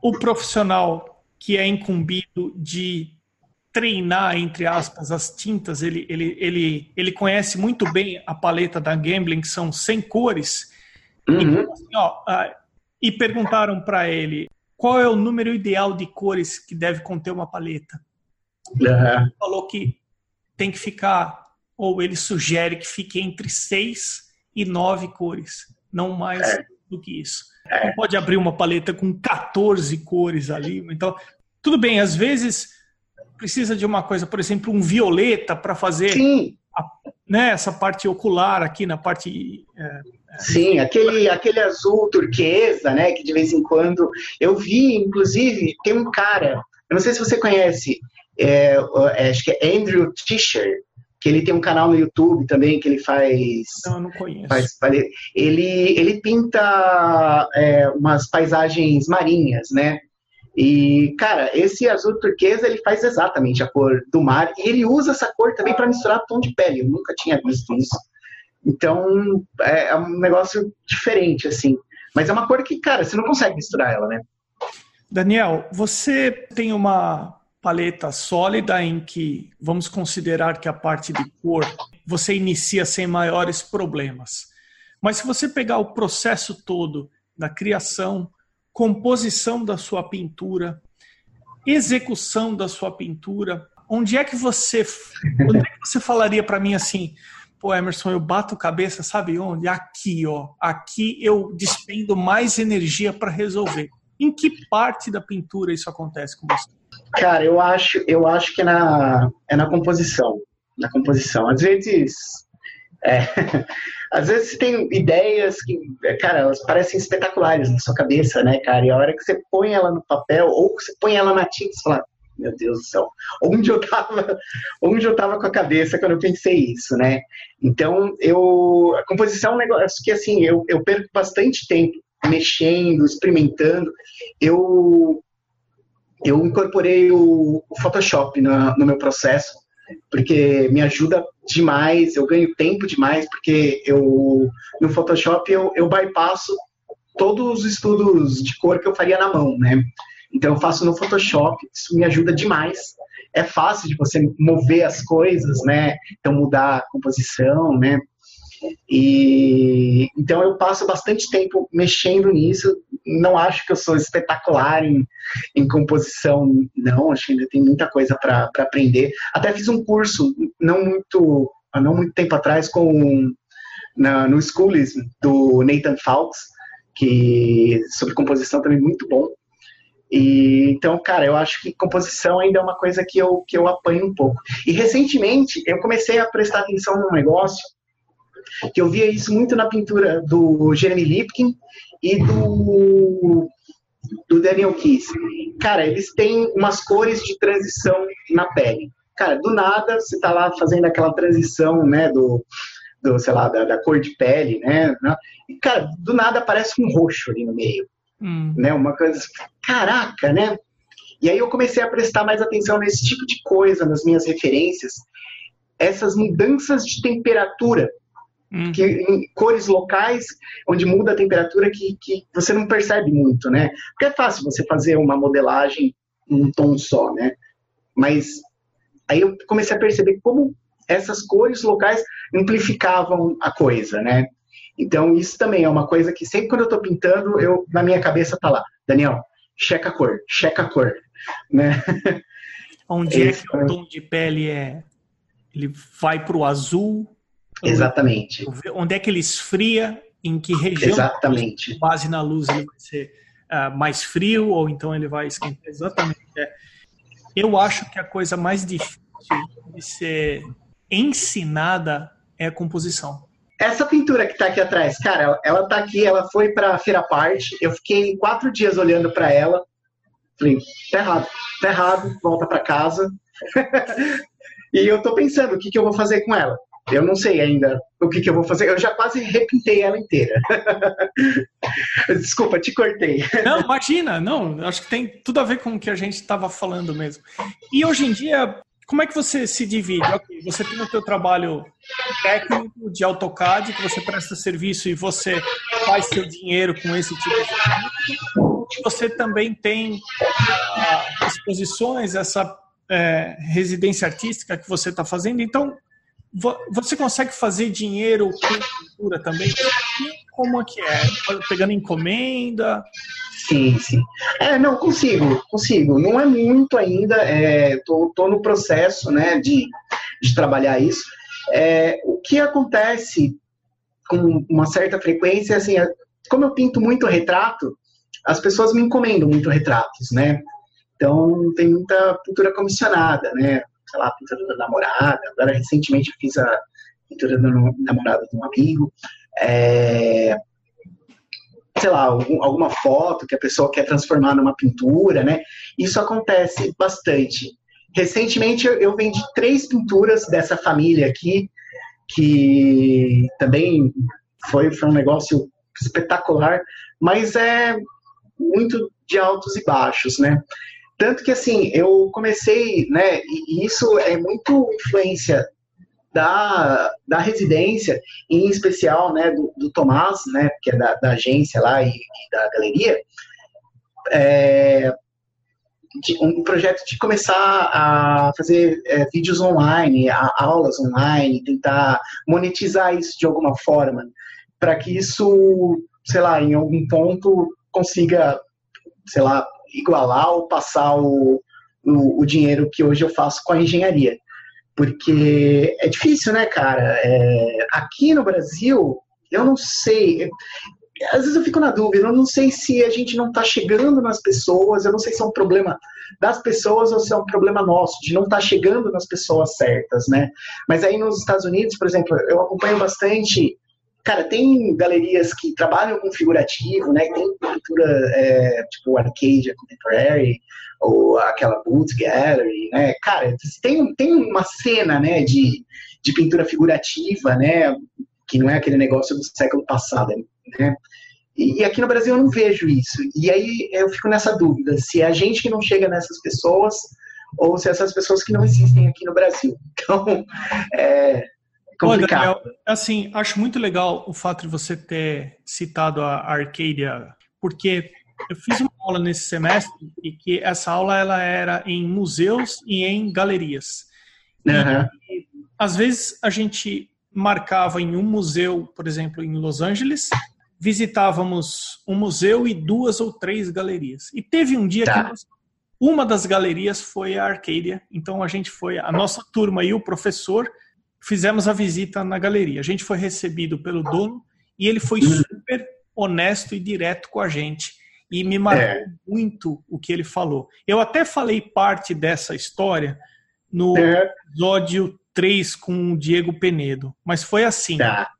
O profissional que é incumbido de treinar, entre aspas, as tintas, ele, ele, ele, ele conhece muito bem a paleta da Gambling, que são 100 cores. Uhum. E assim, ó, e perguntaram para ele qual é o número ideal de cores que deve conter uma paleta. Uhum. Ele falou que tem que ficar, ou ele sugere que fique entre seis e nove cores, não mais é. do que isso. É. Não pode abrir uma paleta com 14 cores ali. Então, tudo bem, às vezes precisa de uma coisa, por exemplo, um violeta para fazer a, né, essa parte ocular aqui na parte é, Sim, aquele, aquele azul turquesa, né? Que de vez em quando eu vi, inclusive, tem um cara, eu não sei se você conhece, é, é, acho que é Andrew Tischer, que ele tem um canal no YouTube também que ele faz. Não, não conheço. Faz, ele, ele pinta é, umas paisagens marinhas, né? E, cara, esse azul turquesa ele faz exatamente a cor do mar e ele usa essa cor também para misturar tom de pele. Eu nunca tinha visto isso. Então, é, é, um negócio diferente, assim. Mas é uma cor que, cara, você não consegue misturar ela, né? Daniel, você tem uma paleta sólida em que vamos considerar que a parte de cor você inicia sem maiores problemas. Mas se você pegar o processo todo da criação, composição da sua pintura, execução da sua pintura, onde é que você, onde é que você falaria para mim assim, pô, Emerson, eu bato cabeça, sabe onde? Aqui, ó. Aqui eu despendo mais energia para resolver. Em que parte da pintura isso acontece com você? Cara, eu acho, eu acho que é na, é na composição. Na composição. Às vezes. É, às vezes tem ideias que, cara, elas parecem espetaculares na sua cabeça, né, cara? E a hora que você põe ela no papel, ou você põe ela na tinta, você fala, meu Deus do céu, onde eu tava, onde eu tava com a cabeça quando eu pensei isso, né? Então, eu, a composição é um negócio que, assim, eu, eu perco bastante tempo mexendo, experimentando. Eu, eu incorporei o, o Photoshop no, no meu processo, porque me ajuda demais, eu ganho tempo demais, porque eu, no Photoshop eu, eu bypasso todos os estudos de cor que eu faria na mão, né? Então eu faço no Photoshop, isso me ajuda demais. É fácil de você mover as coisas, né? Então mudar a composição, né? E então eu passo bastante tempo mexendo nisso. Não acho que eu sou espetacular em, em composição, não. Acho que ainda tem muita coisa para aprender. Até fiz um curso não muito, não muito tempo atrás com na, no Schoolism do Nathan Fawkes, que sobre composição também muito bom. E, então, cara, eu acho que composição ainda é uma coisa que eu, que eu apanho um pouco. E recentemente eu comecei a prestar atenção num negócio que eu via isso muito na pintura do Jeremy Lipkin e do, do Daniel Kiss. Cara, eles têm umas cores de transição na pele. Cara, do nada você tá lá fazendo aquela transição, né, do, do sei lá, da, da cor de pele, né? E, cara, do nada aparece um roxo ali no meio. Hum. Né? Uma coisa, caraca, né? E aí eu comecei a prestar mais atenção nesse tipo de coisa, nas minhas referências, essas mudanças de temperatura, hum. que, em cores locais, onde muda a temperatura que, que você não percebe muito, né? Porque é fácil você fazer uma modelagem num tom só, né? Mas aí eu comecei a perceber como essas cores locais amplificavam a coisa, né? Então, isso também é uma coisa que sempre quando eu estou pintando, eu, na minha cabeça tá lá, Daniel, checa a cor, checa a cor, né? Onde é que o tom de pele é? Ele vai para o azul? Exatamente. Onde é que ele esfria? Em que região? Exatamente. Com base na luz ele vai ser uh, mais frio ou então ele vai esquentar? Exatamente. É. Eu acho que a coisa mais difícil de ser ensinada é a composição. Essa pintura que tá aqui atrás, cara, ela, ela tá aqui, ela foi pra Feira Parte. Eu fiquei quatro dias olhando para ela. Falei, tá errado, tá errado, volta para casa. e eu tô pensando o que, que eu vou fazer com ela. Eu não sei ainda o que, que eu vou fazer. Eu já quase repintei ela inteira. Desculpa, te cortei. Não, imagina, não. Acho que tem tudo a ver com o que a gente estava falando mesmo. E hoje em dia, como é que você se divide? Okay, você tem o teu trabalho técnico de AutoCAD, que você presta serviço e você faz seu dinheiro com esse tipo de serviço. E você também tem ah, exposições, essa é, residência artística que você está fazendo. Então, você consegue fazer dinheiro com pintura também? Como é que é? Pegando encomenda? Sim, sim. É, não, consigo, consigo. Não é muito ainda, é, tô, tô no processo, né, de, de trabalhar isso. É, o que acontece com uma certa frequência, assim, é, como eu pinto muito retrato, as pessoas me encomendam muito retratos, né? Então, tem muita pintura comissionada, né? Sei lá, pintura da namorada. Agora, recentemente, eu fiz a pintura da namorada de um amigo. É, sei lá, algum, alguma foto que a pessoa quer transformar numa pintura, né? Isso acontece bastante. Recentemente eu, vendi três pinturas dessa família aqui, que também foi, foi um negócio espetacular, mas é muito de altos e baixos, né? Tanto que assim, eu comecei, né, e isso é muito influência da, da residência, em especial né, do, do Tomás, né, que é da, da agência lá e, e da galeria, é, de, um projeto de começar a fazer é, vídeos online, a, aulas online, tentar monetizar isso de alguma forma, para que isso, sei lá, em algum ponto consiga, sei lá, igualar ou passar o, o, o dinheiro que hoje eu faço com a engenharia. Porque é difícil, né, cara? É, aqui no Brasil, eu não sei às vezes eu fico na dúvida, eu não sei se a gente não está chegando nas pessoas, eu não sei se é um problema das pessoas ou se é um problema nosso, de não estar tá chegando nas pessoas certas, né? Mas aí nos Estados Unidos, por exemplo, eu acompanho bastante. Cara, tem galerias que trabalham com figurativo, né? Tem pintura é, tipo Arcadia Contemporary, ou aquela Boots Gallery, né? Cara, tem, tem uma cena, né, de, de pintura figurativa, né? Que não é aquele negócio do século passado, né? E aqui no Brasil eu não vejo isso. E aí eu fico nessa dúvida, se é a gente que não chega nessas pessoas ou se é essas pessoas que não existem aqui no Brasil. Então, é complicado. Daniel, assim, acho muito legal o fato de você ter citado a Arcadia, porque eu fiz uma aula nesse semestre e que essa aula ela era em museus e em galerias. Uhum. E, às vezes a gente marcava em um museu, por exemplo, em Los Angeles, visitávamos um museu e duas ou três galerias. E teve um dia tá. que nós, uma das galerias foi a Arcadia, então a gente foi, a nossa turma e o professor fizemos a visita na galeria. A gente foi recebido pelo dono e ele foi super honesto e direto com a gente. E me marcou é. muito o que ele falou. Eu até falei parte dessa história no é. episódio 3 com o Diego Penedo, mas foi assim. Tá.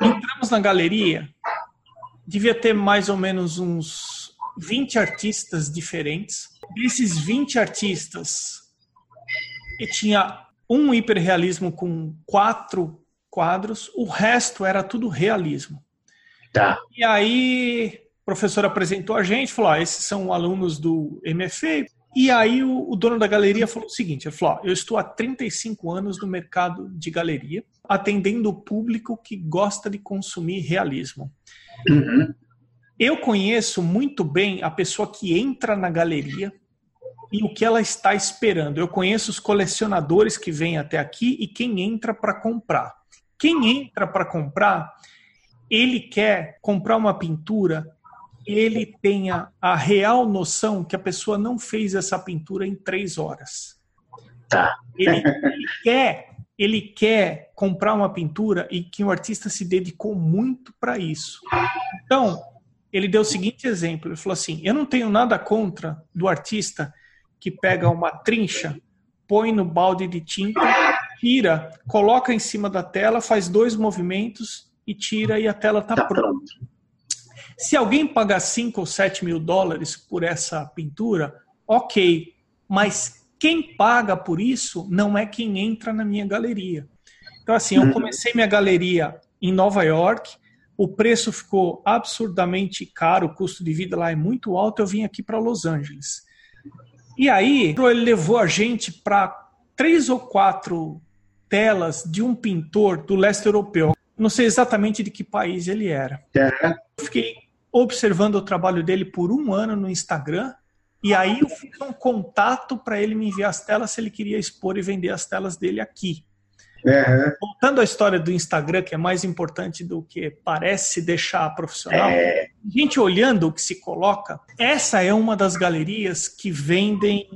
Entramos na galeria, devia ter mais ou menos uns 20 artistas diferentes. Desses 20 artistas, e tinha um hiperrealismo com quatro quadros, o resto era tudo realismo. Tá. E aí, o professor apresentou a gente, falou: ah, esses são alunos do MFA, e aí o, o, dono da galeria falou o seguinte, ele falou, ó, eu estou há 35 anos no mercado de galeria, atendendo o público que gosta de consumir realismo. Uhum. Eu conheço muito bem a pessoa que entra na galeria e o que ela está esperando. Eu conheço os colecionadores que vêm até aqui e quem entra para comprar. Quem entra para comprar, ele quer comprar uma pintura ele tenha a real noção que a pessoa não fez essa pintura em três horas. Tá. Ele, ele, quer, ele quer comprar uma pintura e que o artista se dedicou muito para isso. Então, ele deu o seguinte exemplo: ele falou assim, eu não tenho nada contra do artista que pega uma trincha, põe no balde de tinta, tira, coloca em cima da tela, faz dois movimentos e tira e a tela está tá pronta. Pronto. Se alguém pagar 5 ou 7 mil dólares por essa pintura, ok. Mas quem paga por isso não é quem entra na minha galeria. Então, assim, eu uhum. comecei minha galeria em Nova York, o preço ficou absurdamente caro, o custo de vida lá é muito alto, eu vim aqui para Los Angeles. E aí, ele levou a gente para três ou quatro telas de um pintor do leste europeu. Não sei exatamente de que país ele era. É. Eu fiquei observando o trabalho dele por um ano no Instagram. E aí eu fiz um contato para ele me enviar as telas se ele queria expor e vender as telas dele aqui. Uhum. Voltando à história do Instagram, que é mais importante do que parece deixar profissional, é. gente olhando o que se coloca, essa é uma das galerias que vendem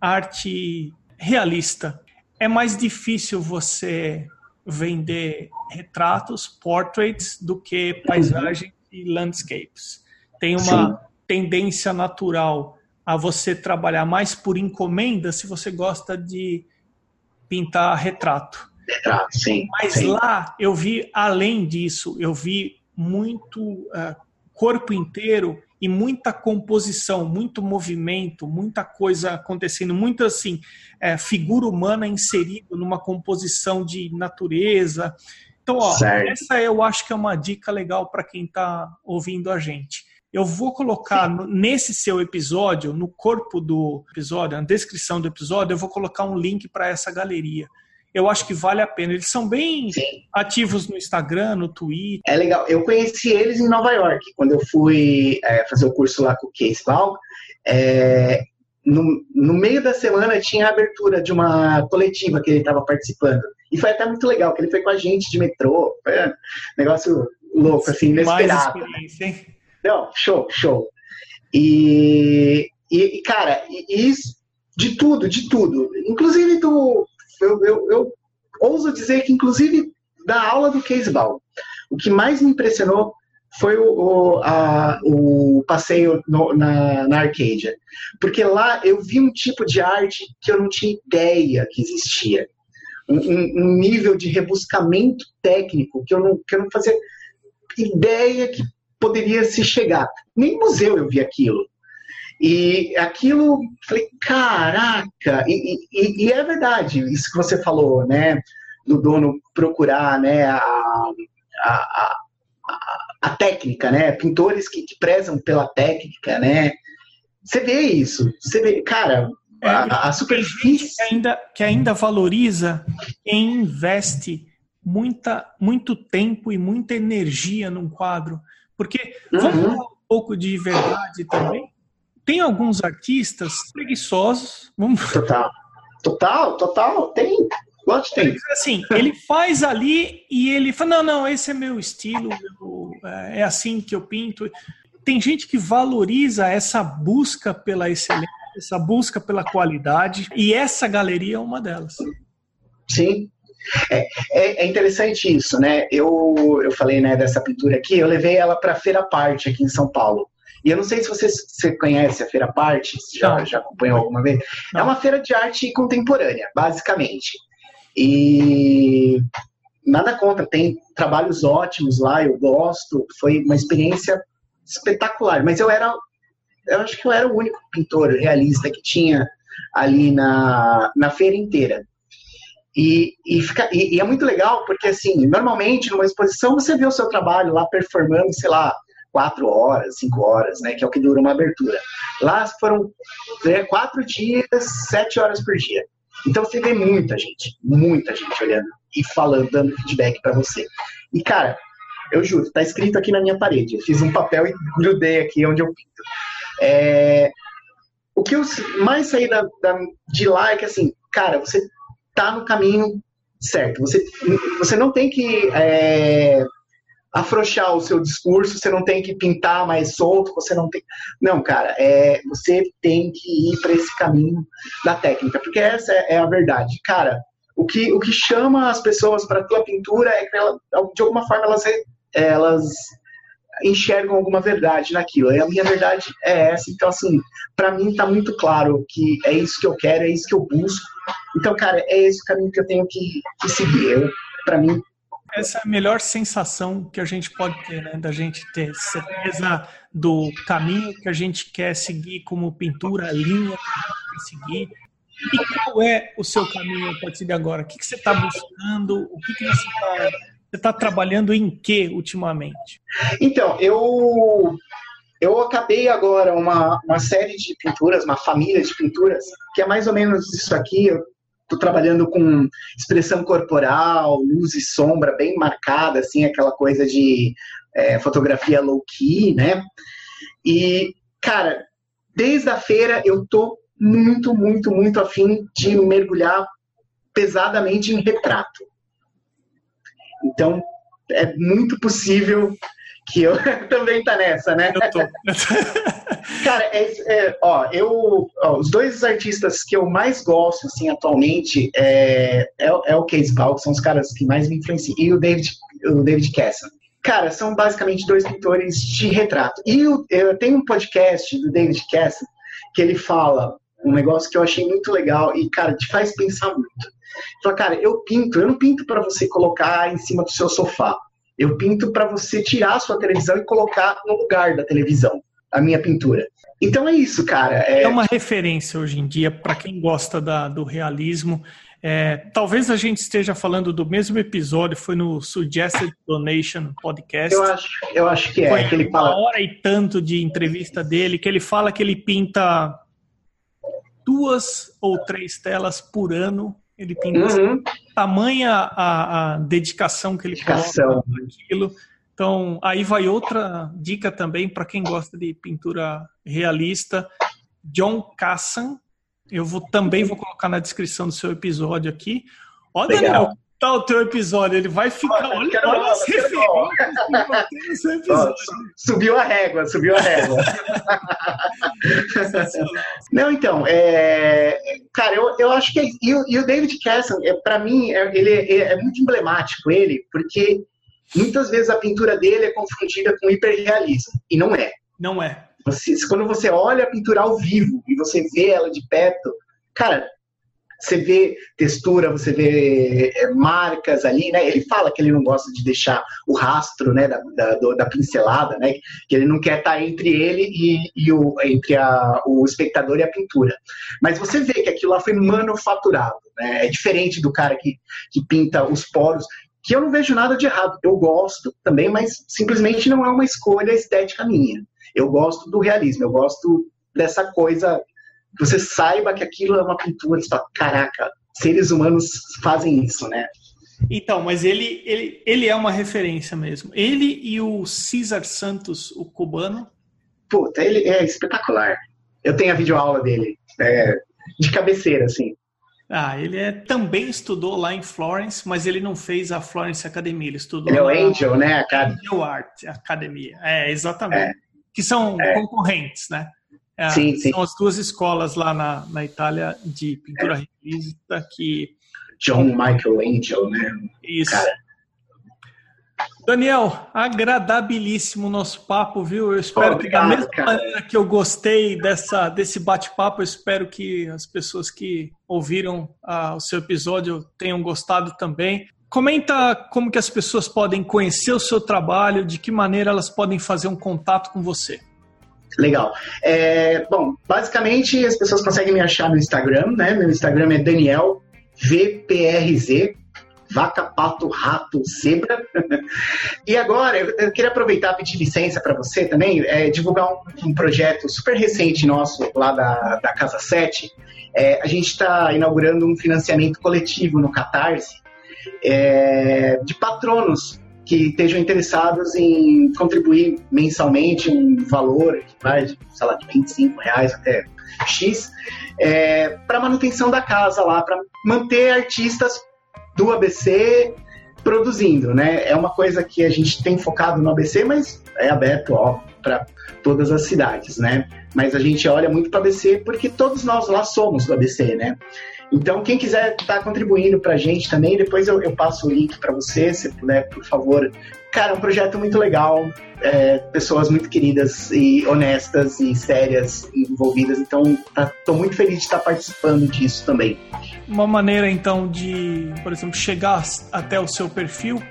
arte realista. É mais difícil você vender retratos, portraits, do que paisagem e landscapes. Tem uma Sim. tendência natural a você trabalhar mais por encomenda se você gosta de pintar retrato. Retrato, sim. Mas sim. lá eu vi além disso, eu vi muito uh, corpo inteiro e muita composição, muito movimento, muita coisa acontecendo, muito assim, é, figura humana inserida numa composição de natureza. Então, ó, essa eu acho que é uma dica legal para quem está ouvindo a gente. Eu vou colocar no, nesse seu episódio, no corpo do episódio, na descrição do episódio, eu vou colocar um link para essa galeria. Eu acho que vale a pena. Eles são bem Sim. ativos no Instagram, no Twitter. É legal. Eu conheci eles em Nova York, quando eu fui é, fazer o curso lá com o Case Val. é, no, no meio da semana tinha a abertura de uma coletiva que ele estava participando. E foi até muito legal, que ele foi com a gente de metrô. Foi um negócio louco, assim, inesperado. Mais experiência, hein? Não, show, show. E, e cara, e, isso, de tudo, de tudo. Inclusive do. Eu, eu, eu ouso dizer que, inclusive, da aula do Case Ball, o que mais me impressionou foi o, o, a, o passeio no, na, na Arcadia. Porque lá eu vi um tipo de arte que eu não tinha ideia que existia. Um, um, nível de rebuscamento técnico que eu, não, que eu não fazia ideia que poderia se chegar. Nem museu eu vi aquilo. E aquilo, falei, caraca! E, e, e é verdade, isso que você falou, né? Do dono procurar né, a, a, a, a técnica, né? Pintores que, que, prezam pela técnica, né? Você vê isso, você vê, cara, é, a, a superfície. Que ainda, que ainda valoriza quem investe muita, muito tempo e muita energia num quadro. Porque, uhum. vamos falar um pouco de verdade também? Tem alguns artistas preguiçosos. Vamos... Total. Total, total. Tem. Quantos tem? Assim, ele faz ali e ele fala: não, não, esse é meu estilo, eu, é, é assim que eu pinto. Tem gente que valoriza essa busca pela excelência, essa busca pela qualidade, e essa galeria é uma delas. Sim, é, é, é, interessante isso, né? Eu, eu falei né, dessa pintura aqui, eu levei ela para a Feira Parte aqui em São Paulo. E eu não sei se você, você conhece a Feira Parte, já, já acompanhou alguma vez. Não. É uma feira de arte contemporânea, basicamente. E nada contra, tem trabalhos ótimos lá, eu gosto, foi uma experiência espetacular. Mas eu era, eu acho que eu era o único pintor realista que tinha ali na, na feira inteira. E, e, fica, e, e, é muito legal porque, assim, normalmente numa exposição você vê o seu trabalho lá performando, sei lá, quatro horas, cinco horas, né, que é o que dura uma abertura. Lá foram é, quatro dias, sete horas por dia. Então você vê muita gente, muita gente olhando e falando, dando feedback para você. E, cara, eu juro, tá escrito aqui na minha parede. Eu fiz um papel e grudei aqui onde eu pinto. É... O que eu mais saí da, da, de lá é que, assim, cara, você tá no caminho certo. Você, você não tem que é, afrouxar o seu discurso, você não tem que pintar mais solto, você não tem. Não, cara, é, você tem que ir para esse caminho da técnica, porque essa é, é a verdade. Cara, o que, o que chama as pessoas para a tua pintura é que ela, de alguma forma elas, elas enxergam alguma verdade naquilo. E a minha verdade é essa. Então, assim, para mim tá muito claro que é isso que eu quero, é isso que eu busco. Então, cara, é esse o caminho que eu tenho que, que seguir. Para mim. Essa é a melhor sensação que a gente pode ter, né? Da gente ter certeza do caminho que a gente quer seguir como pintura, a linha que a gente quer seguir. E qual é o seu caminho a partir de agora? O que, que você está buscando? O que, que você está você está trabalhando em que ultimamente? Então, eu eu acabei agora uma, uma série de pinturas, uma família de pinturas, que é mais ou menos isso aqui. Eu estou trabalhando com expressão corporal, luz e sombra bem marcada, assim, aquela coisa de é, fotografia low-key, né? E, cara, desde a feira eu tô muito, muito, muito afim de mergulhar pesadamente em retrato. Então, é muito possível que eu também tá nessa, né? Eu tô. Cara, é, é, ó, eu, ó, os dois artistas que eu mais gosto, assim, atualmente, é, é, é o Case Ball, que são os caras que mais me influenciam, e o David, o David Casson. Cara, são basicamente dois pintores de retrato. E eu, eu tenho um podcast do David Casson que ele fala um negócio que eu achei muito legal e, cara, te faz pensar muito. Fala, cara, eu pinto, eu não pinto para você colocar em cima do seu sofá. Eu pinto para você tirar a sua televisão e colocar no lugar da televisão a minha pintura. Então é isso, cara. É, é uma referência hoje em dia para quem gosta da, do realismo. É, talvez a gente esteja falando do mesmo episódio, foi no Suggested Donation Podcast. Eu acho, eu acho que é. Foi que ele fala... uma hora e tanto de entrevista dele, que ele fala que ele pinta duas ou três telas por ano ele pinta uhum. tamanha a, a, dedicação que ele dedicação. coloca naquilo. Então, aí vai outra dica também para quem gosta de pintura realista. John Cassan. Eu vou, também vou colocar na descrição do seu episódio aqui. Ó, Daniel, tá o teu episódio? Ele vai ficar. Olha, olha, olha as referências Subiu a régua, subiu a régua. Não, então, é, cara, eu, eu acho que. E, o, e o David Casson, é, para mim, é, ele é, é muito emblemático, ele, porque muitas vezes a pintura dele é confundida com hiperrealismo. E não é. Não é. Você, quando você olha a pintura ao vivo e você vê ela de perto, cara, você vê textura, você vê é, marcas ali, né? Ele fala que ele não gosta de deixar o rastro, né, da, da, da pincelada, né? Que ele não quer estar entre ele e, e o, entre a, o espectador e a pintura. Mas você vê que aquilo lá foi manufaturado, né? É diferente do cara que, que pinta os poros que eu não vejo nada de errado. Eu gosto também, mas simplesmente não é uma escolha estética minha. Eu gosto do realismo, eu gosto dessa coisa você saiba que aquilo é uma pintura, você fala, caraca, seres humanos fazem isso, né? Então, mas ele, ele, ele é uma referência mesmo. Ele e o César Santos, o cubano. Puta, ele é espetacular. Eu tenho a videoaula dele, é, de cabeceira, assim. Ah, ele é, também estudou lá em Florence, mas ele não fez a Florence Academy, ele estudou ele é o Angel, né? Angel Art Academia, é, exatamente. É. Que são é. concorrentes, né? É, sim, sim. São as duas escolas lá na, na Itália de pintura é. realista que. John Michael Angel, né? Isso. Cara. Daniel, agradabilíssimo o nosso papo, viu? Eu espero Obrigado, que da mesma cara. maneira que eu gostei dessa, desse bate-papo, eu espero que as pessoas que ouviram ah, o seu episódio tenham gostado também. Comenta como que as pessoas podem conhecer o seu trabalho, de que maneira elas podem fazer um contato com você. Legal. É, bom, basicamente as pessoas conseguem me achar no Instagram, né? Meu Instagram é Daniel VPRZ, vaca, pato, rato, zebra. e agora, eu queria aproveitar e pedir licença para você também, é, divulgar um, um, projeto super recente nosso lá da, da Casa 7. É, a gente está inaugurando um financiamento coletivo no Catarse é, de patronos que estejam interessados em contribuir mensalmente um valor que vai, sei lá, de 25 reais até X, é, para manutenção da casa lá, para manter artistas do ABC produzindo, né? É uma coisa que a gente tem focado no ABC, mas é aberto, ó, para todas as cidades, né? Mas a gente olha muito para o ABC porque todos nós lá somos do ABC, né? Então, quem quiser estar tá contribuindo para a gente também, depois eu, eu passo o link para você, se puder, por favor. Cara, é um projeto muito legal, é, pessoas muito queridas e honestas e sérias envolvidas, então estou tá, muito feliz de estar participando disso também. Uma maneira, então, de, por exemplo, chegar até o seu perfil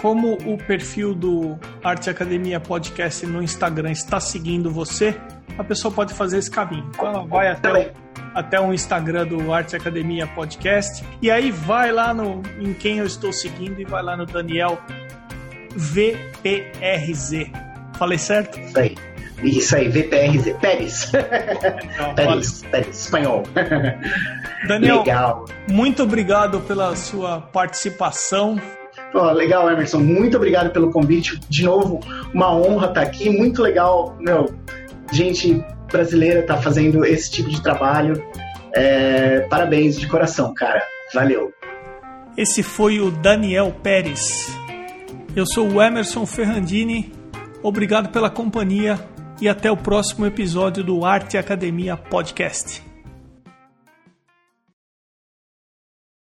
como o perfil do Arte Academia Podcast no Instagram está seguindo você, a pessoa pode fazer esse caminho. Então ela vai até o, até o Instagram do Arte Academia Podcast e aí vai lá no em quem eu estou seguindo e vai lá no Daniel VPRZ. Falei certo? Isso aí. Isso aí, VPRZ. Pérez. Então, Pérez, Pérez, espanhol. Daniel, Legal. muito obrigado pela sua participação. Legal, Emerson. Muito obrigado pelo convite. De novo, uma honra estar aqui. Muito legal, meu. Gente brasileira tá fazendo esse tipo de trabalho. É, parabéns de coração, cara. Valeu. Esse foi o Daniel Pérez. Eu sou o Emerson Ferrandini. Obrigado pela companhia e até o próximo episódio do Arte Academia Podcast.